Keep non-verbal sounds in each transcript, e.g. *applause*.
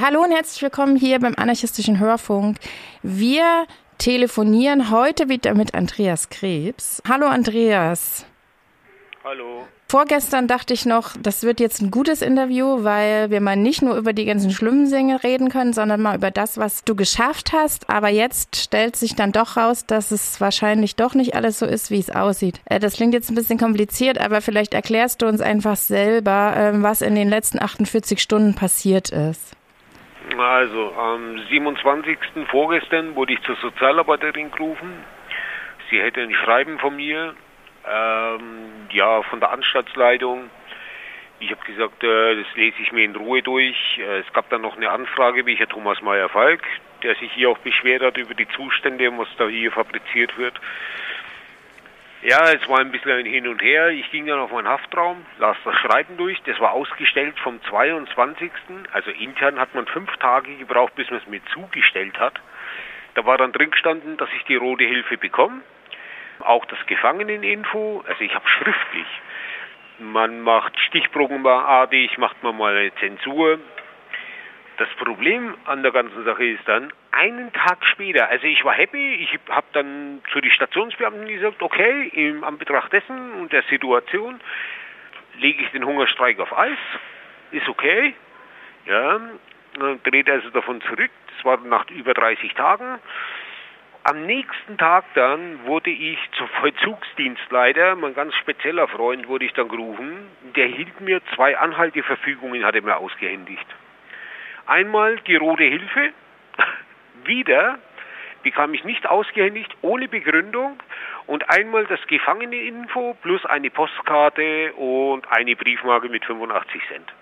Hallo und herzlich willkommen hier beim anarchistischen Hörfunk. Wir telefonieren heute wieder mit Andreas Krebs. Hallo Andreas. Hallo. Vorgestern dachte ich noch, das wird jetzt ein gutes Interview, weil wir mal nicht nur über die ganzen schlimmen Dinge reden können, sondern mal über das, was du geschafft hast. Aber jetzt stellt sich dann doch raus, dass es wahrscheinlich doch nicht alles so ist, wie es aussieht. Äh, das klingt jetzt ein bisschen kompliziert, aber vielleicht erklärst du uns einfach selber, ähm, was in den letzten 48 Stunden passiert ist. Also am 27. vorgestern wurde ich zur Sozialarbeiterin gerufen. Sie hätte ein Schreiben von mir, ähm, ja, von der Anstaltsleitung. Ich habe gesagt, äh, das lese ich mir in Ruhe durch. Äh, es gab dann noch eine Anfrage, wie Herr Thomas Meyer-Falk, der sich hier auch beschwert hat über die Zustände, was da hier fabriziert wird. Ja, es war ein bisschen ein Hin und Her. Ich ging dann auf meinen Haftraum, las das Schreiben durch. Das war ausgestellt vom 22. Also intern hat man fünf Tage gebraucht, bis man es mir zugestellt hat. Da war dann drin gestanden, dass ich die Rote Hilfe bekomme. Auch das Gefangeneninfo, also ich habe schriftlich. Man macht stichprobenartig, macht man mal eine Zensur. Das Problem an der ganzen Sache ist dann, einen Tag später, also ich war happy, ich habe dann zu den Stationsbeamten gesagt, okay, im Anbetracht dessen und der Situation lege ich den Hungerstreik auf Eis, ist okay, ja, dreht also davon zurück, das war nach über 30 Tagen. Am nächsten Tag dann wurde ich zum Vollzugsdienstleiter, mein ganz spezieller Freund wurde ich dann gerufen, der hielt mir zwei Anhalteverfügungen, hat er mir ausgehändigt. Einmal die Rote Hilfe, wieder bekam ich nicht ausgehändigt, ohne Begründung und einmal das Gefangeneinfo plus eine Postkarte und eine Briefmarke mit 85 Cent.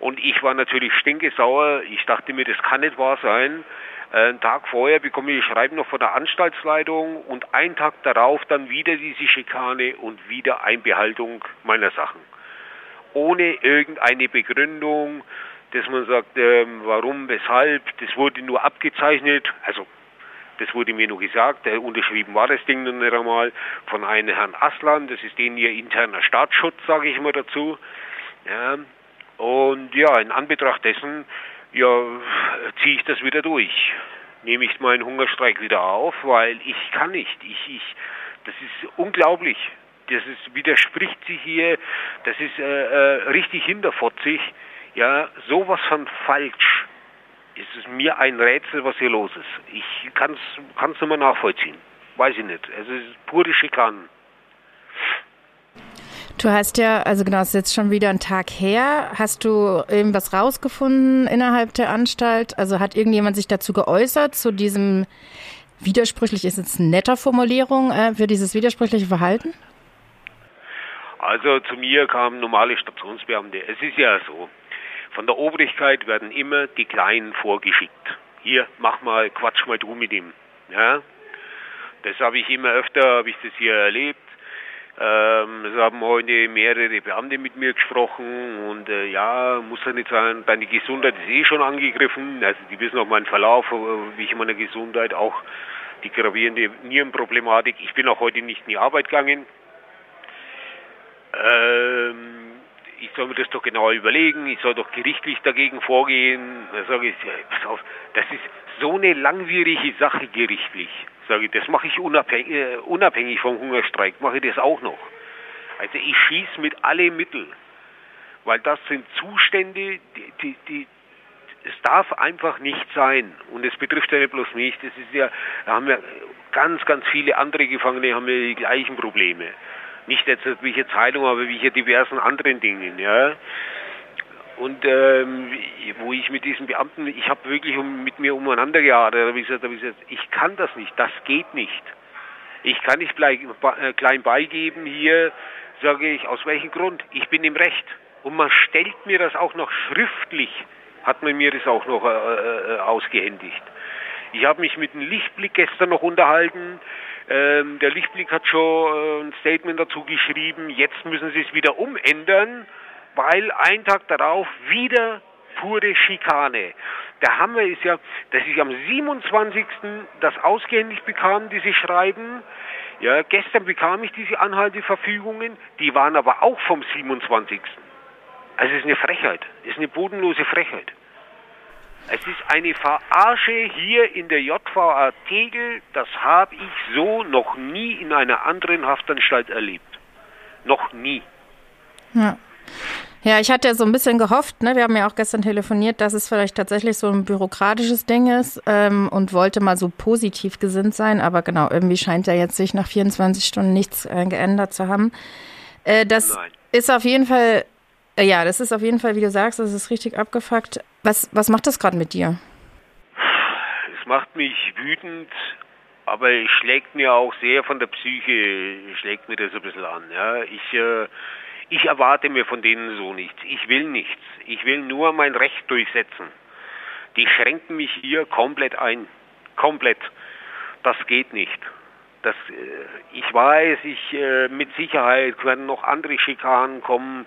Und ich war natürlich stinkesauer. Ich dachte mir, das kann nicht wahr sein. Äh, einen Tag vorher bekomme ich Schreiben noch von der Anstaltsleitung und einen Tag darauf dann wieder diese Schikane und wieder Einbehaltung meiner Sachen. Ohne irgendeine Begründung, dass man sagt, ähm, warum, weshalb, das wurde nur abgezeichnet, also das wurde mir nur gesagt, äh, unterschrieben war das Ding noch nicht einmal von einem Herrn Aslan, das ist den ihr interner Staatsschutz, sage ich mal dazu. Ja, und ja, in Anbetracht dessen, ja, ziehe ich das wieder durch. Nehme ich meinen Hungerstreik wieder auf, weil ich kann nicht. Ich, ich, das ist unglaublich. Das ist, widerspricht sich hier, das ist äh, äh, richtig hinterfotzig. Ja, sowas von falsch. Es ist mir ein Rätsel, was hier los ist. Ich kann es nicht mehr nachvollziehen. Weiß ich nicht. Es ist pure Schikanen. Du hast ja, also genau, es ist jetzt schon wieder ein Tag her. Hast du irgendwas rausgefunden innerhalb der Anstalt? Also hat irgendjemand sich dazu geäußert, zu diesem widersprüchlich, ist jetzt eine nette Formulierung, äh, für dieses widersprüchliche Verhalten? Also zu mir kamen normale Stationsbeamte. Es ist ja so, von der Obrigkeit werden immer die Kleinen vorgeschickt. Hier, mach mal, quatsch mal du mit ihm. Ja? Das habe ich immer öfter, habe ich das hier erlebt. Ähm, es haben heute mehrere Beamte mit mir gesprochen und äh, ja, muss ja nicht sein, deine Gesundheit ist eh schon angegriffen. Also die wissen auch meinen Verlauf, äh, wie ich meine Gesundheit, auch die gravierende Nierenproblematik. Ich bin auch heute nicht in die Arbeit gegangen. Ähm, ich soll mir das doch genauer überlegen, ich soll doch gerichtlich dagegen vorgehen. Da sage ich, pass auf, das ist so eine langwierige Sache gerichtlich. Sage ich, das mache ich unabhängig, äh, unabhängig vom Hungerstreik, mache ich das auch noch. Also ich schieße mit alle Mittel, weil das sind Zustände, die, die, die es darf einfach nicht sein. Und es betrifft ja nicht bloß mich. Das ist ja, da haben wir ganz, ganz viele andere Gefangene haben ja die gleichen Probleme. Nicht jetzt hier Zeitung, aber hier diversen anderen Dingen, ja. Und ähm, wo ich mit diesen Beamten, ich habe wirklich um, mit mir umeinander geadert, ich, gesagt, ich kann das nicht, das geht nicht. Ich kann nicht äh, klein beigeben hier, sage ich, aus welchem Grund? Ich bin im Recht. Und man stellt mir das auch noch schriftlich, hat man mir das auch noch äh, äh, ausgehändigt. Ich habe mich mit dem Lichtblick gestern noch unterhalten. Ähm, der Lichtblick hat schon äh, ein Statement dazu geschrieben, jetzt müssen sie es wieder umändern, weil ein Tag darauf wieder pure Schikane. Der Hammer ist ja, dass ich am 27. das ausgehändigt bekam, diese Schreiben. Ja, gestern bekam ich diese Anhalteverfügungen, die waren aber auch vom 27. Also es ist eine Frechheit, es ist eine bodenlose Frechheit. Es ist eine Verarsche hier in der JVA Tegel. Das habe ich so noch nie in einer anderen Haftanstalt erlebt. Noch nie. Ja. Ja, ich hatte so ein bisschen gehofft, ne, wir haben ja auch gestern telefoniert, dass es vielleicht tatsächlich so ein bürokratisches Ding ist ähm, und wollte mal so positiv gesinnt sein, aber genau, irgendwie scheint ja jetzt sich nach 24 Stunden nichts äh, geändert zu haben. Äh, das Nein. ist auf jeden Fall, ja, das ist auf jeden Fall, wie du sagst, das ist richtig abgefuckt. Was, was macht das gerade mit dir? Es macht mich wütend, aber es schlägt mir auch sehr von der Psyche, schlägt mir das ein bisschen an. Ja. Ich äh, ich erwarte mir von denen so nichts. Ich will nichts. Ich will nur mein Recht durchsetzen. Die schränken mich hier komplett ein. Komplett. Das geht nicht. Das, äh, ich weiß, ich äh, mit Sicherheit werden noch andere Schikanen kommen,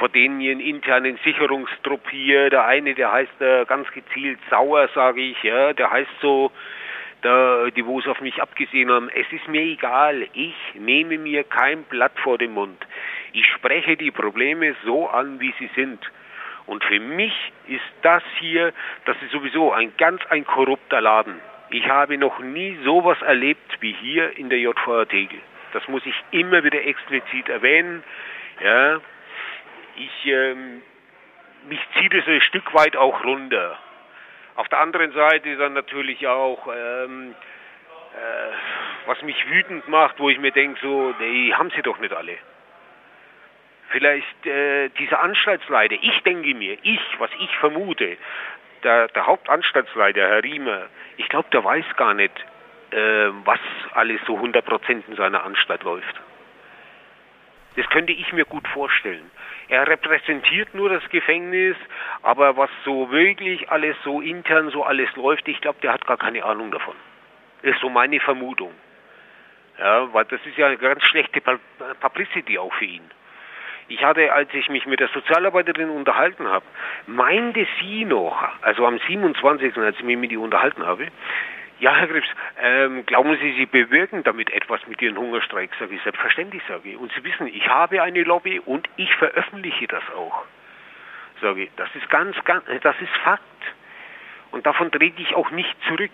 vor denen ihren internen Sicherungstrupp hier, der eine, der heißt äh, ganz gezielt Sauer, sage ich, ja, der heißt so, da, die wo es auf mich abgesehen haben, es ist mir egal, ich nehme mir kein Blatt vor den Mund. Ich spreche die Probleme so an, wie sie sind. Und für mich ist das hier, das ist sowieso ein ganz ein korrupter Laden. Ich habe noch nie sowas erlebt wie hier in der JVA Tegel. Das muss ich immer wieder explizit erwähnen. Ja, ich, ähm, mich zieht es ein Stück weit auch runter. Auf der anderen Seite dann natürlich auch, ähm, äh, was mich wütend macht, wo ich mir denke, so, die haben sie doch nicht alle vielleicht äh, dieser Anstaltsleiter, ich denke mir, ich, was ich vermute, der, der Hauptanstaltsleiter, Herr Riemer, ich glaube, der weiß gar nicht, äh, was alles so 100% in seiner Anstalt läuft. Das könnte ich mir gut vorstellen. Er repräsentiert nur das Gefängnis, aber was so wirklich alles so intern so alles läuft, ich glaube, der hat gar keine Ahnung davon. Ist so meine Vermutung. Ja, weil das ist ja eine ganz schlechte Publicity auch für ihn. Ich hatte, als ich mich mit der Sozialarbeiterin unterhalten habe, meinte sie noch, also am 27., als ich mich mit ihr unterhalten habe, ja, Herr Krebs, ähm, glauben Sie, Sie bewirken damit etwas mit Ihren Hungerstreik? Sage ich, selbstverständlich, sage ich. Und Sie wissen, ich habe eine Lobby und ich veröffentliche das auch. Sage ich, das ist ganz, ganz, das ist Fakt. Und davon trete ich auch nicht zurück.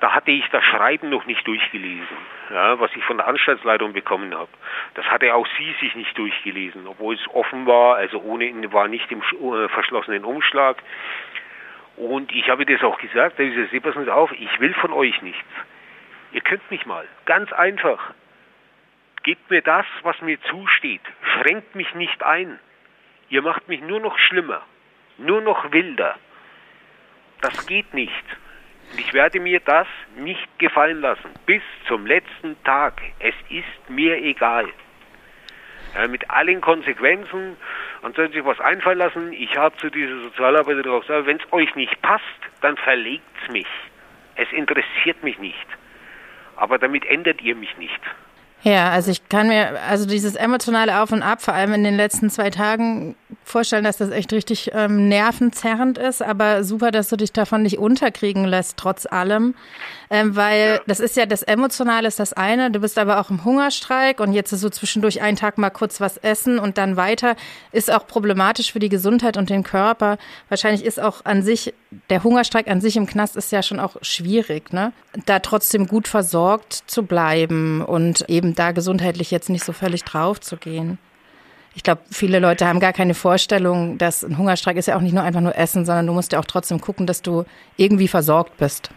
Da hatte ich das Schreiben noch nicht durchgelesen, ja, was ich von der Anstaltsleitung bekommen habe. Das hatte auch sie sich nicht durchgelesen, obwohl es offen war, also ohne war nicht im äh, verschlossenen Umschlag. Und ich habe das auch gesagt, da passen Sie auf, ich will von euch nichts. Ihr könnt mich mal, ganz einfach. Gebt mir das, was mir zusteht. Schränkt mich nicht ein. Ihr macht mich nur noch schlimmer, nur noch wilder. Das geht nicht. Und ich werde mir das nicht gefallen lassen. Bis zum letzten Tag. Es ist mir egal. Ja, mit allen Konsequenzen und sollen sich was einfallen lassen. Ich habe zu dieser Sozialarbeiterin auch gesagt, wenn es euch nicht passt, dann verlegt es mich. Es interessiert mich nicht. Aber damit ändert ihr mich nicht. Ja, also ich kann mir, also dieses emotionale Auf und Ab, vor allem in den letzten zwei Tagen, vorstellen, dass das echt richtig ähm, nervenzerrend ist, aber super, dass du dich davon nicht unterkriegen lässt, trotz allem. Ähm, weil ja. das ist ja das Emotionale ist das eine, du bist aber auch im Hungerstreik und jetzt ist so zwischendurch einen Tag mal kurz was essen und dann weiter, ist auch problematisch für die Gesundheit und den Körper. Wahrscheinlich ist auch an sich, der Hungerstreik an sich im Knast ist ja schon auch schwierig, ne? Da trotzdem gut versorgt zu bleiben und eben da gesundheitlich jetzt nicht so völlig drauf zu gehen. Ich glaube, viele Leute haben gar keine Vorstellung, dass ein Hungerstreik ist ja auch nicht nur einfach nur Essen, sondern du musst ja auch trotzdem gucken, dass du irgendwie versorgt bist.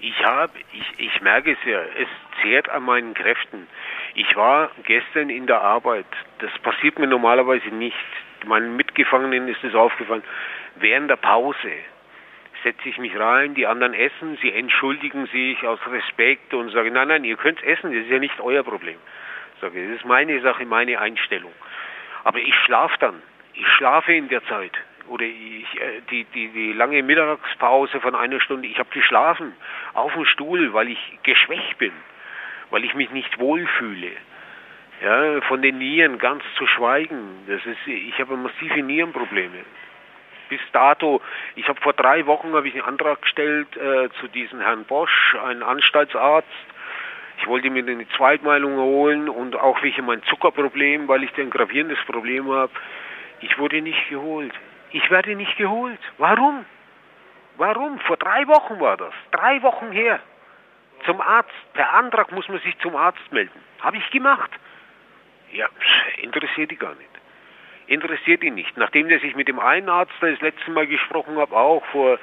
Ich habe, ich, ich merke es ja, es zehrt an meinen Kräften. Ich war gestern in der Arbeit. Das passiert mir normalerweise nicht. Meinen Mitgefangenen ist es aufgefallen. Während der Pause setze ich mich rein, die anderen essen, sie entschuldigen sich aus Respekt und sagen, nein, nein, ihr könnt essen, das ist ja nicht euer Problem. Sage, das ist meine Sache, meine Einstellung. Aber ich schlafe dann. Ich schlafe in der Zeit. Oder ich, äh, die, die, die lange Mittagspause von einer Stunde, ich habe geschlafen auf dem Stuhl, weil ich geschwächt bin, weil ich mich nicht wohlfühle. Ja, von den Nieren ganz zu schweigen. Das ist, ich habe massive Nierenprobleme. Bis dato, ich habe vor drei Wochen habe ich einen Antrag gestellt äh, zu diesem Herrn Bosch, einen Anstaltsarzt, ich wollte mir eine Zweitmeinung holen und auch wegen mein Zuckerproblem, weil ich ein gravierendes Problem habe. Ich wurde nicht geholt. Ich werde nicht geholt. Warum? Warum? Vor drei Wochen war das. Drei Wochen her. Zum Arzt. Per Antrag muss man sich zum Arzt melden. Habe ich gemacht. Ja, interessiert die gar nicht. Interessiert ihn nicht. Nachdem der sich mit dem einen Arzt das letzte Mal gesprochen habe, auch vor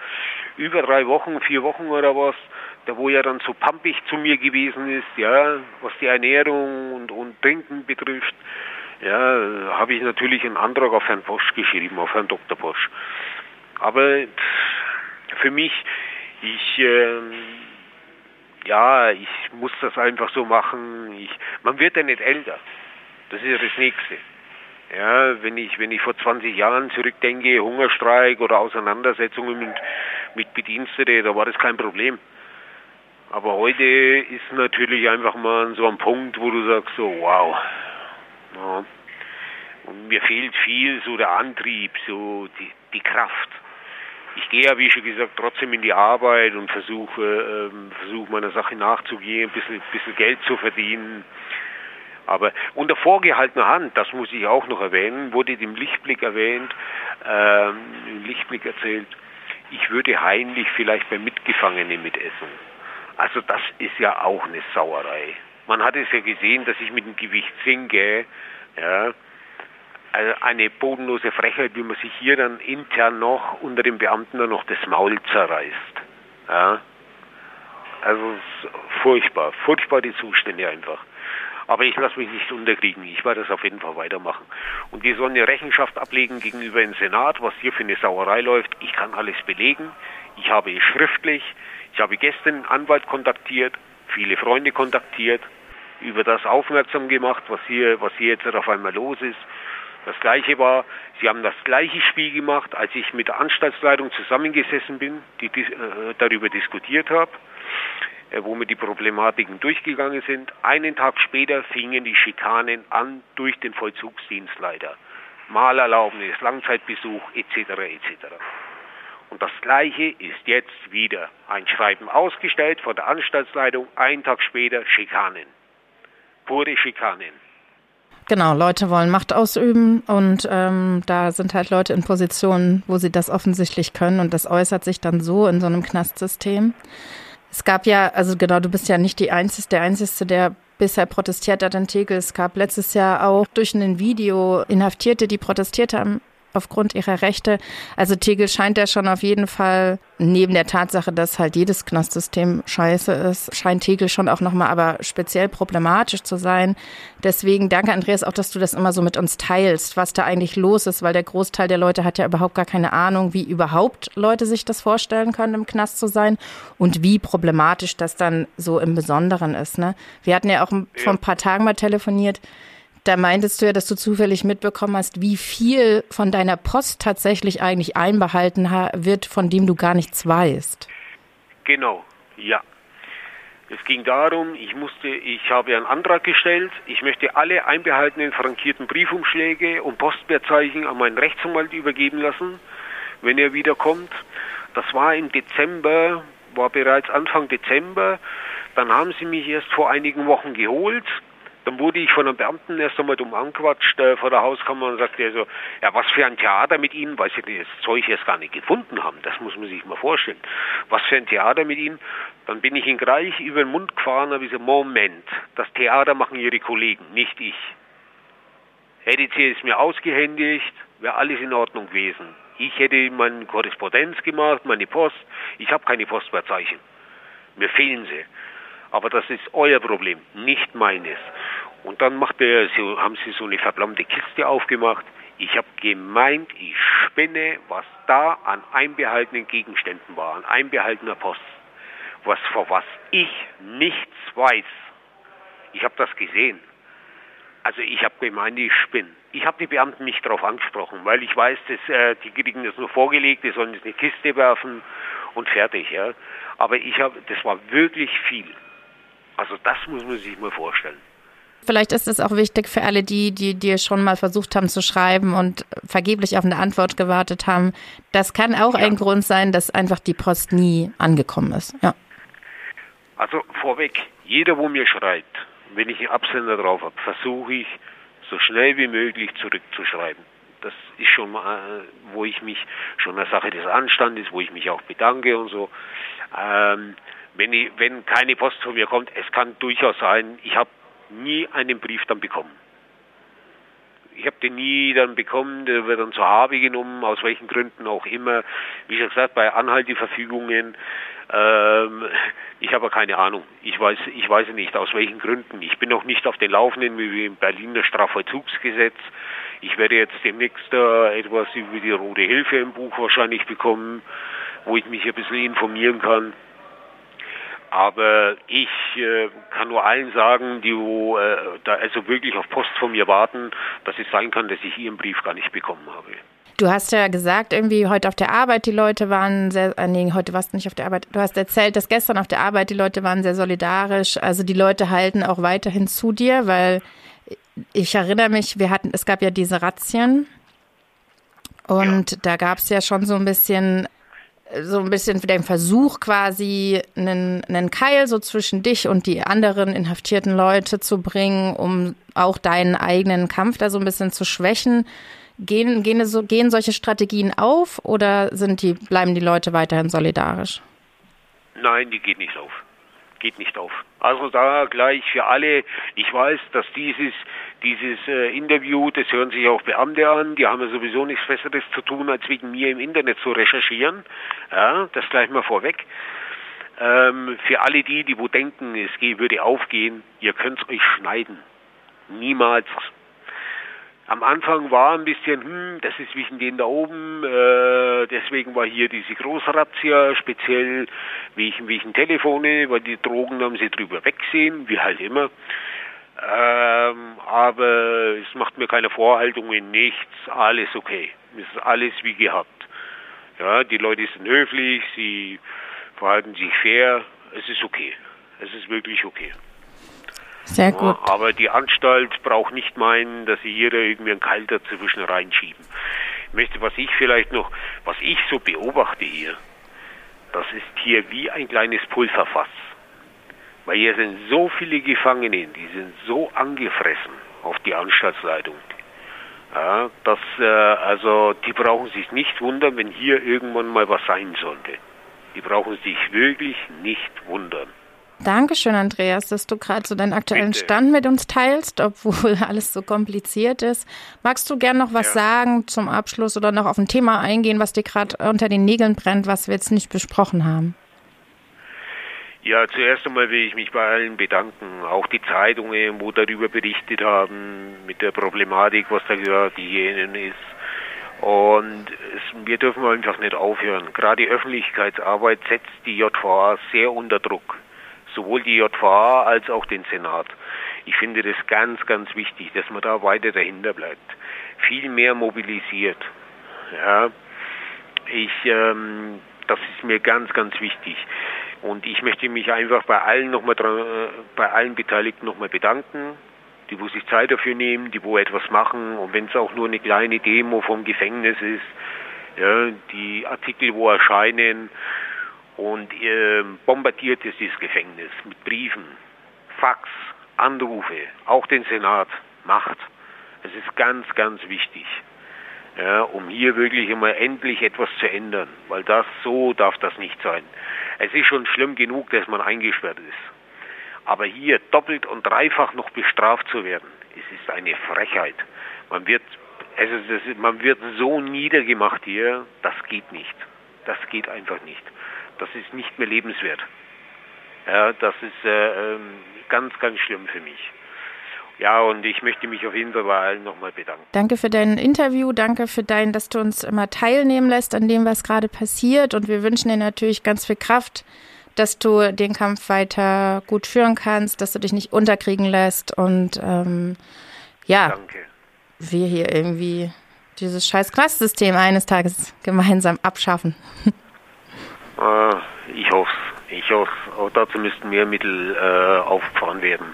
über drei Wochen, vier Wochen oder was, da wo er dann so pampig zu mir gewesen ist, ja, was die Ernährung und, und Trinken betrifft, ja, habe ich natürlich einen Antrag auf Herrn Bosch geschrieben, auf Herrn Dr. Bosch. Aber für mich, ich, äh, ja, ich muss das einfach so machen. Ich, man wird ja nicht älter. Das ist ja das Nächste. Ja, wenn ich, wenn ich vor 20 Jahren zurückdenke, Hungerstreik oder Auseinandersetzungen mit, mit Bediensteten, da war das kein Problem. Aber heute ist natürlich einfach mal so ein Punkt, wo du sagst so, wow. Ja. Und mir fehlt viel so der Antrieb, so die, die Kraft. Ich gehe ja, wie schon gesagt, trotzdem in die Arbeit und versuche, ähm, versuche meiner Sache nachzugehen, ein bisschen, bisschen Geld zu verdienen. Aber unter vorgehaltener Hand, das muss ich auch noch erwähnen, wurde im Lichtblick erwähnt, ähm, im Lichtblick erzählt, ich würde heimlich vielleicht bei Mitgefangenen mitessen. Also das ist ja auch eine Sauerei. Man hat es ja gesehen, dass ich mit dem Gewicht sinke, ja, also eine bodenlose Frechheit, wie man sich hier dann intern noch unter den Beamten dann noch das Maul zerreißt. Ja. Also furchtbar, furchtbar die Zustände einfach. Aber ich lasse mich nicht unterkriegen. Ich werde das auf jeden Fall weitermachen. Und die sollen eine Rechenschaft ablegen gegenüber dem Senat, was hier für eine Sauerei läuft. Ich kann alles belegen. Ich habe es schriftlich. Ich habe gestern einen Anwalt kontaktiert, viele Freunde kontaktiert, über das aufmerksam gemacht, was hier, was hier jetzt auf einmal los ist. Das gleiche war, sie haben das gleiche Spiel gemacht, als ich mit der Anstaltsleitung zusammengesessen bin, die äh, darüber diskutiert habe. Äh, wo wir die Problematiken durchgegangen sind. Einen Tag später fingen die Schikanen an durch den Vollzugsdienstleiter. Malerlaubnis, Langzeitbesuch etc. etc. Und das Gleiche ist jetzt wieder. Ein Schreiben ausgestellt von der Anstaltsleitung, einen Tag später Schikanen. Pure Schikanen. Genau, Leute wollen Macht ausüben und ähm, da sind halt Leute in Positionen, wo sie das offensichtlich können und das äußert sich dann so in so einem Knastsystem. Es gab ja, also genau, du bist ja nicht die Einzige, der Einzige, der bisher protestiert hat in Tegel. Es gab letztes Jahr auch durch ein Video Inhaftierte, die protestiert haben aufgrund ihrer Rechte. Also Tegel scheint ja schon auf jeden Fall, neben der Tatsache, dass halt jedes Knastsystem scheiße ist, scheint Tegel schon auch nochmal aber speziell problematisch zu sein. Deswegen danke Andreas auch, dass du das immer so mit uns teilst, was da eigentlich los ist, weil der Großteil der Leute hat ja überhaupt gar keine Ahnung, wie überhaupt Leute sich das vorstellen können, im Knast zu sein und wie problematisch das dann so im Besonderen ist. Ne? Wir hatten ja auch vor ein paar Tagen mal telefoniert, da meintest du ja, dass du zufällig mitbekommen hast, wie viel von deiner Post tatsächlich eigentlich einbehalten wird, von dem du gar nichts weißt. Genau, ja. Es ging darum, ich musste, ich habe einen Antrag gestellt, ich möchte alle einbehaltenen frankierten Briefumschläge und Postwertzeichen an meinen Rechtsanwalt übergeben lassen, wenn er wiederkommt. Das war im Dezember, war bereits Anfang Dezember. Dann haben sie mich erst vor einigen Wochen geholt. Dann wurde ich von einem Beamten erst einmal dumm anquatscht äh, vor der Hauskammer und sagte so, ja, was für ein Theater mit Ihnen, weil Sie das Zeug erst gar nicht gefunden haben. Das muss man sich mal vorstellen. Was für ein Theater mit Ihnen. Dann bin ich ihn gleich über den Mund gefahren, habe ich gesagt, Moment, das Theater machen Ihre Kollegen, nicht ich. Hätte sie es mir ausgehändigt, wäre alles in Ordnung gewesen. Ich hätte meine Korrespondenz gemacht, meine Post. Ich habe keine Postwertzeichen. Mir fehlen sie. Aber das ist euer Problem, nicht meines. Und dann macht er, so, haben sie so eine verblammte Kiste aufgemacht. Ich habe gemeint, ich spinne, was da an einbehaltenen Gegenständen war, an einbehaltener Post. Was vor was ich nichts weiß. Ich habe das gesehen. Also ich habe gemeint, ich spinne. Ich habe die Beamten nicht darauf angesprochen, weil ich weiß, dass, äh, die kriegen das nur vorgelegt, die sollen in eine Kiste werfen und fertig. Ja. Aber ich habe, das war wirklich viel. Also das muss man sich mal vorstellen. Vielleicht ist es auch wichtig für alle die, die dir schon mal versucht haben zu schreiben und vergeblich auf eine Antwort gewartet haben. Das kann auch ja. ein Grund sein, dass einfach die Post nie angekommen ist. Ja. Also vorweg, jeder, wo mir schreibt, wenn ich einen Absender drauf habe, versuche ich so schnell wie möglich zurückzuschreiben. Das ist schon mal, wo ich mich schon eine Sache des Anstandes, wo ich mich auch bedanke und so. Ähm, wenn, ich, wenn keine Post von mir kommt, es kann durchaus sein, ich habe nie einen Brief dann bekommen. Ich habe den nie dann bekommen, der wird dann zur Habe genommen, aus welchen Gründen auch immer. Wie schon gesagt, bei Anhalteverfügungen, ähm, ich habe keine Ahnung. Ich weiß, ich weiß nicht, aus welchen Gründen. Ich bin noch nicht auf den Laufenden wie im Berliner Strafvollzugsgesetz. Ich werde jetzt demnächst äh, etwas über die Rote Hilfe im Buch wahrscheinlich bekommen, wo ich mich ein bisschen informieren kann. Aber ich äh, kann nur allen sagen, die wo, äh, da also wirklich auf Post von mir warten, dass es sein kann, dass ich ihren Brief gar nicht bekommen habe. Du hast ja gesagt, irgendwie heute auf der Arbeit, die Leute waren sehr, äh, nee, heute warst du nicht auf der Arbeit. Du hast erzählt, dass gestern auf der Arbeit die Leute waren sehr solidarisch. Also die Leute halten auch weiterhin zu dir, weil ich erinnere mich, wir hatten, es gab ja diese Razzien und ja. da gab es ja schon so ein bisschen so ein bisschen für den Versuch quasi einen, einen Keil so zwischen dich und die anderen inhaftierten Leute zu bringen, um auch deinen eigenen Kampf da so ein bisschen zu schwächen. Gehen, gehen, gehen solche Strategien auf oder sind die, bleiben die Leute weiterhin solidarisch? Nein, die geht nicht auf geht nicht auf. Also da gleich für alle, ich weiß, dass dieses, dieses äh, Interview, das hören sich auch Beamte an, die haben ja sowieso nichts Besseres zu tun, als wegen mir im Internet zu recherchieren. Ja, das gleich mal vorweg. Ähm, für alle die, die wo denken, es würde aufgehen, ihr könnt es euch schneiden. Niemals am Anfang war ein bisschen, hm, das ist wegen denen da oben, äh, deswegen war hier diese Großrazzia, speziell wegen, wegen Telefone, weil die Drogen haben sie drüber wegsehen, wie halt immer. Ähm, aber es macht mir keine Vorhaltungen, nichts, alles okay. Es ist alles wie gehabt. Ja, die Leute sind höflich, sie verhalten sich fair, es ist okay. Es ist wirklich okay. Sehr gut. Ja, aber die Anstalt braucht nicht meinen, dass sie hier irgendwie einen Keil dazwischen reinschieben. Ich möchte, was ich vielleicht noch, was ich so beobachte hier, das ist hier wie ein kleines Pulverfass. Weil hier sind so viele Gefangenen, die sind so angefressen auf die Anstaltsleitung. Ja, dass, äh, also, die brauchen sich nicht wundern, wenn hier irgendwann mal was sein sollte. Die brauchen sich wirklich nicht wundern. Dankeschön, Andreas, dass du gerade so deinen aktuellen Bitte. Stand mit uns teilst, obwohl *laughs* alles so kompliziert ist. Magst du gern noch was ja. sagen zum Abschluss oder noch auf ein Thema eingehen, was dir gerade unter den Nägeln brennt, was wir jetzt nicht besprochen haben? Ja, zuerst einmal will ich mich bei allen bedanken, auch die Zeitungen, wo darüber berichtet haben, mit der Problematik, was da gerade jenen ist. Und es, wir dürfen einfach nicht aufhören. Gerade die Öffentlichkeitsarbeit setzt die JVA sehr unter Druck sowohl die JVA als auch den Senat. Ich finde das ganz, ganz wichtig, dass man da weiter dahinter bleibt. Viel mehr mobilisiert. Ja, ich, ähm, das ist mir ganz, ganz wichtig. Und ich möchte mich einfach bei allen nochmal äh, bei allen Beteiligten nochmal bedanken, die wo sich Zeit dafür nehmen, die wo etwas machen und wenn es auch nur eine kleine Demo vom Gefängnis ist, ja, die Artikel wo erscheinen, und äh, bombardiert ist dieses Gefängnis mit Briefen, Fax, Anrufe, auch den Senat macht. Es ist ganz, ganz wichtig, ja, um hier wirklich immer endlich etwas zu ändern, weil das so darf das nicht sein. Es ist schon schlimm genug, dass man eingesperrt ist. Aber hier doppelt und dreifach noch bestraft zu werden, es ist eine Frechheit. Man wird, also das, man wird so niedergemacht hier, das geht nicht. Das geht einfach nicht das ist nicht mehr lebenswert. Ja, das ist äh, ähm, ganz, ganz schlimm für mich. Ja, und ich möchte mich auf jeden Fall bei allen nochmal bedanken. Danke für dein Interview, danke für dein, dass du uns immer teilnehmen lässt an dem, was gerade passiert. Und wir wünschen dir natürlich ganz viel Kraft, dass du den Kampf weiter gut führen kannst, dass du dich nicht unterkriegen lässt und ähm, ja, danke. wir hier irgendwie dieses scheiß Klasssystem eines Tages gemeinsam abschaffen. Äh, ich hoffe Ich hoffe Auch dazu müssten mehr Mittel äh, aufgefahren werden.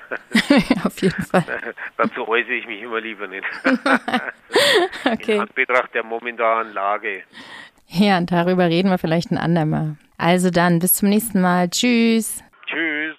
*laughs* Auf jeden Fall. *laughs* dazu äußere ich mich immer lieber nicht. *laughs* okay. In Anbetracht der momentanen Lage. Ja, und darüber reden wir vielleicht ein andermal. Also dann, bis zum nächsten Mal. Tschüss.